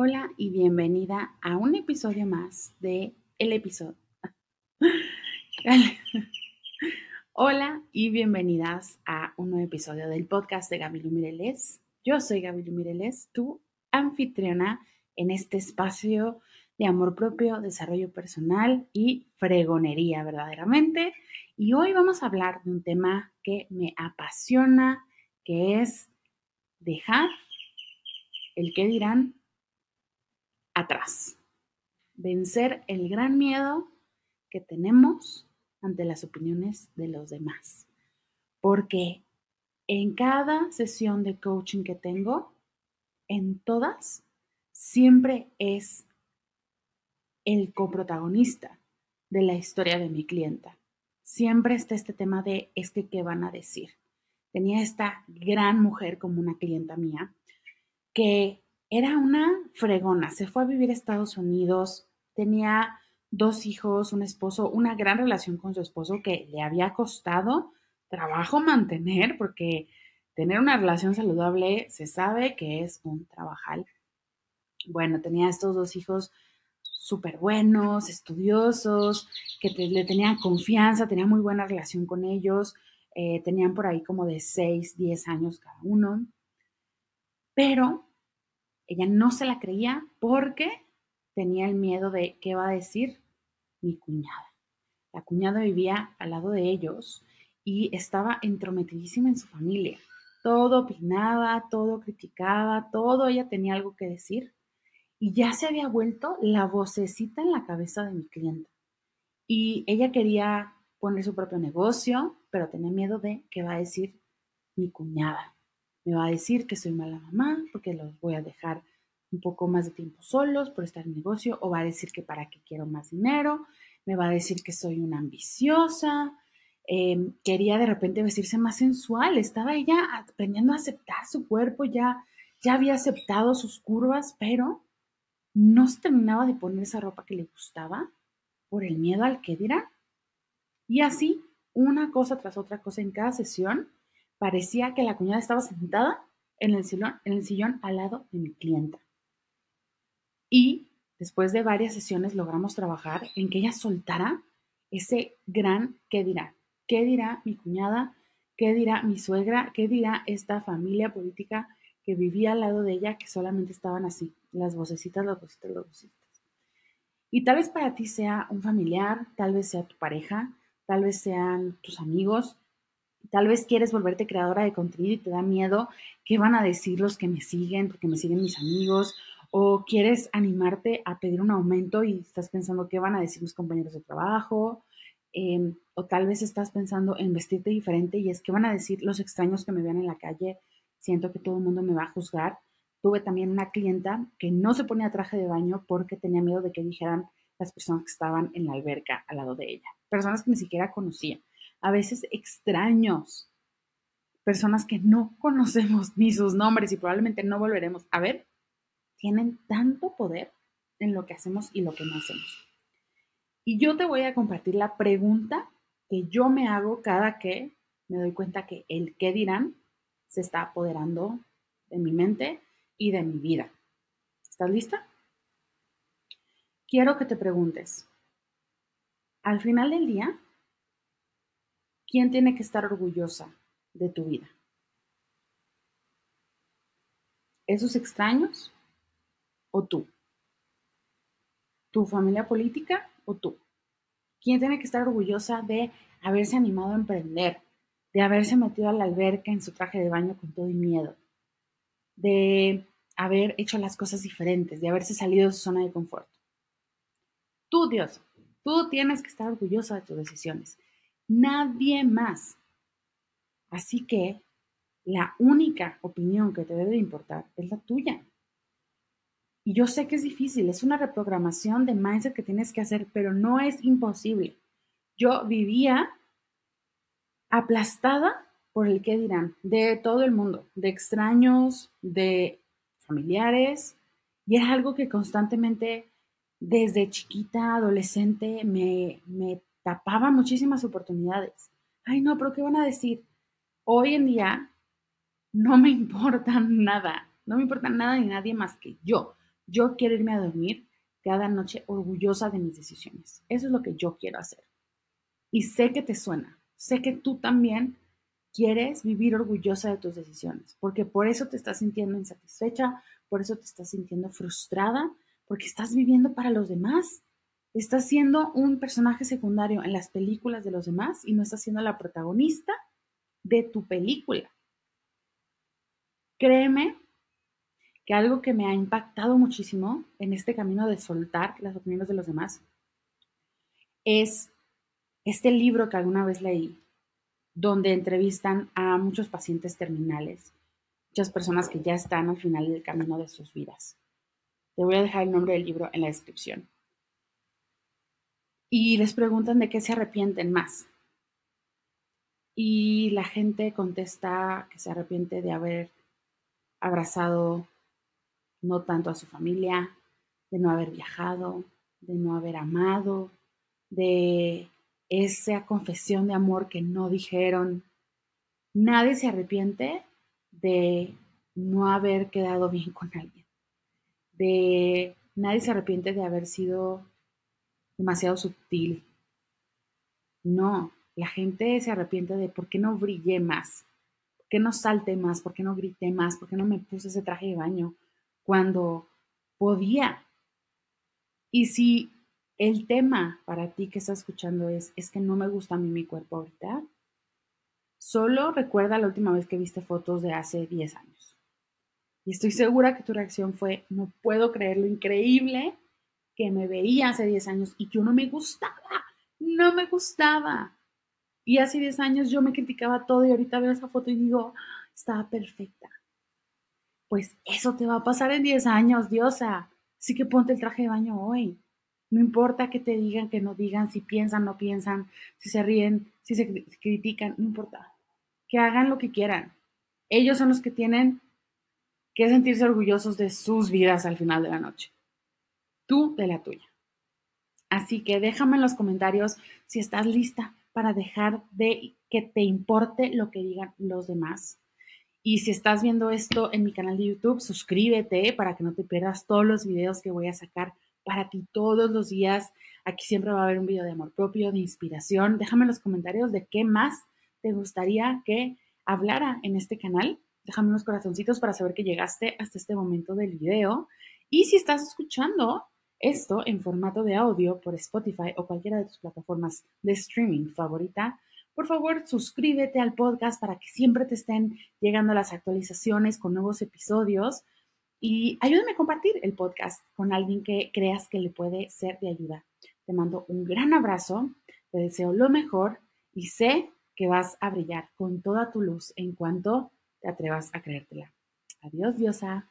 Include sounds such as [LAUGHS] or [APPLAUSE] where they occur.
Hola y bienvenida a un episodio más de El episodio. [LAUGHS] Hola y bienvenidas a un nuevo episodio del podcast de Gaby Mireles. Yo soy Gaby Mireles, tu anfitriona en este espacio de amor propio, desarrollo personal y fregonería verdaderamente. Y hoy vamos a hablar de un tema que me apasiona, que es dejar el que dirán atrás. Vencer el gran miedo que tenemos ante las opiniones de los demás. Porque en cada sesión de coaching que tengo, en todas, siempre es el coprotagonista de la historia de mi clienta. Siempre está este tema de es que qué van a decir. Tenía esta gran mujer como una clienta mía que era una fregona, se fue a vivir a Estados Unidos, tenía dos hijos, un esposo, una gran relación con su esposo que le había costado trabajo mantener, porque tener una relación saludable se sabe que es un trabajal. Bueno, tenía estos dos hijos súper buenos, estudiosos, que le tenían confianza, tenía muy buena relación con ellos, eh, tenían por ahí como de 6, 10 años cada uno, pero ella no se la creía porque tenía el miedo de qué va a decir mi cuñada. La cuñada vivía al lado de ellos y estaba entrometidísima en su familia. Todo opinaba, todo criticaba, todo ella tenía algo que decir. Y ya se había vuelto la vocecita en la cabeza de mi clienta. Y ella quería poner su propio negocio, pero tenía miedo de qué va a decir mi cuñada me va a decir que soy mala mamá porque los voy a dejar un poco más de tiempo solos por estar en negocio o va a decir que para qué quiero más dinero, me va a decir que soy una ambiciosa, em, quería de repente vestirse más sensual, estaba ella aprendiendo a aceptar su cuerpo, ya, ya había aceptado sus curvas, pero no se terminaba de poner esa ropa que le gustaba por el miedo al que dirá. Y así, una cosa tras otra cosa en cada sesión, Parecía que la cuñada estaba sentada en el sillón, en el sillón al lado de mi clienta. Y después de varias sesiones logramos trabajar en que ella soltara ese gran ¿qué dirá? ¿Qué dirá mi cuñada? ¿Qué dirá mi suegra? ¿Qué dirá esta familia política que vivía al lado de ella que solamente estaban así, las vocecitas, las vocecitas, las vocecitas? Y tal vez para ti sea un familiar, tal vez sea tu pareja, tal vez sean tus amigos, Tal vez quieres volverte creadora de contenido y te da miedo qué van a decir los que me siguen, porque me siguen mis amigos, o quieres animarte a pedir un aumento y estás pensando qué van a decir mis compañeros de trabajo, em, o tal vez estás pensando en vestirte diferente y es qué van a decir los extraños que me vean en la calle, siento que todo el mundo me va a juzgar. Tuve también una clienta que no se ponía traje de baño porque tenía miedo de que dijeran las personas que estaban en la alberca al lado de ella, personas que ni siquiera conocía a veces extraños, personas que no [LAUGHS] conocemos ni sus nombres y probablemente no volveremos a ver, tienen tanto poder en lo que hacemos y lo que no hacemos. Y yo te voy a compartir la pregunta que yo me hago cada que me doy cuenta que el qué dirán se está apoderando de mi mente y de mi vida. ¿Estás lista? Quiero que te preguntes, al final del día, ¿Quién tiene que estar orgullosa de tu vida? ¿Esos extraños o tú? ¿Tu familia política o tú? ¿Quién tiene que estar orgullosa de haberse animado a emprender, de haberse metido a la alberca en su traje de baño con todo y miedo, de haber hecho las cosas diferentes, de haberse salido de su zona de confort? Tú, Dios, tú tienes que estar orgullosa de tus decisiones nadie más. Así que la única opinión que te debe importar es la tuya. Y yo sé que es difícil, es una reprogramación de mindset que tienes que hacer, pero no es imposible. Yo vivía aplastada por el que dirán de todo el mundo, de extraños, de familiares, y es algo que constantemente desde chiquita, adolescente, me, me tapaba muchísimas oportunidades. Ay, no, pero ¿qué van a decir? Hoy en día no me [LAUGHS] importa nada, no me importa nada ni nadie más que yo. Yo quiero irme a dormir cada noche orgullosa de mis decisiones. Eso es lo que yo quiero hacer. Y sé que te suena, sé que tú también quieres vivir orgullosa de tus decisiones, porque por eso te estás sintiendo insatisfecha, por eso te estás sintiendo frustrada, porque estás viviendo para los demás. Estás siendo un personaje secundario en las películas de los demás y no estás siendo la protagonista de tu película. Créeme que algo que me ha impactado muchísimo en este camino de soltar las opiniones de los demás es este libro que alguna vez leí, donde entrevistan a muchos pacientes terminales, muchas personas que ya están al final del camino de sus vidas. Te voy a dejar el nombre del libro en la descripción. Y les preguntan de qué se arrepienten más. Y la gente contesta que se arrepiente de haber abrazado no tanto a su familia, de no haber viajado, de no haber amado, de esa confesión de amor que no dijeron. Nadie se arrepiente de no haber quedado bien con alguien. De nadie se arrepiente de haber sido demasiado sutil. No, la gente se arrepiente de por qué no brillé más, por qué no salté más, por qué no grité más, por qué no me puse ese traje de baño cuando podía. Y si el tema para ti que estás escuchando es, es que no me gusta a mí mi cuerpo ahorita, solo recuerda la última vez que viste fotos de hace 10 años. Y estoy segura que tu reacción fue, no puedo creer lo increíble que me veía hace 10 años y yo no me gustaba, no me gustaba. Y hace 10 años yo me criticaba todo y ahorita veo esa foto y digo, estaba perfecta. Pues eso te va a pasar en 10 años, diosa. Así que ponte el traje de baño hoy. No importa que te digan, que no digan, si piensan, no piensan, si se ríen, si se critican, no importa. Que hagan lo que quieran. Ellos son los que tienen que sentirse orgullosos de sus vidas al final de la noche. Tú de la tuya. Así que déjame en los comentarios si estás lista para dejar de que te importe lo que digan los demás. Y si estás viendo esto en mi canal de YouTube, suscríbete para que no te pierdas todos los videos que voy a sacar para ti todos los días. Aquí siempre va a haber un video de amor propio, de inspiración. Déjame en los comentarios de qué más te gustaría que hablara en este canal. Déjame unos corazoncitos para saber que llegaste hasta este momento del video. Y si estás escuchando esto en formato de audio por Spotify o cualquiera de tus plataformas de streaming favorita, por favor suscríbete al podcast para que siempre te estén llegando las actualizaciones con nuevos episodios. Y ayúdame a compartir el podcast con alguien que creas que le puede ser de ayuda. Te mando un gran abrazo, te deseo lo mejor y sé que vas a brillar con toda tu luz en cuanto te atrevas a creértela. Adiós, diosa.